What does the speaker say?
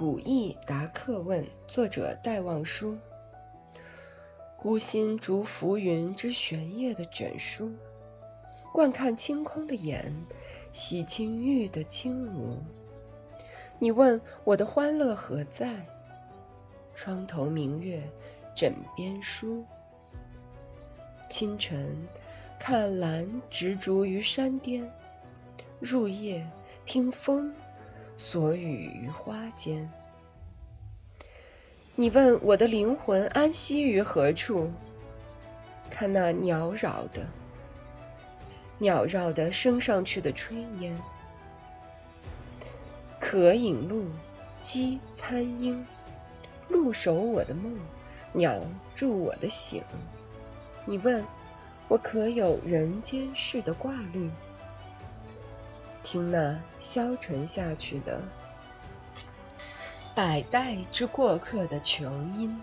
古意答客问，作者戴望舒。孤心逐浮云之玄烨的卷书，惯看清空的眼，洗清玉的轻无。你问我的欢乐何在？窗头明月，枕边书。清晨看兰执着于山巅，入夜听风。所语于花间。你问我的灵魂安息于何处？看那鸟扰的，鸟绕的升上去的炊烟。可引鹿，鸡参鹰，鹿守我的梦，鸟助我的醒。你问我可有人间世的挂虑？听那消沉下去的百代之过客的琼音。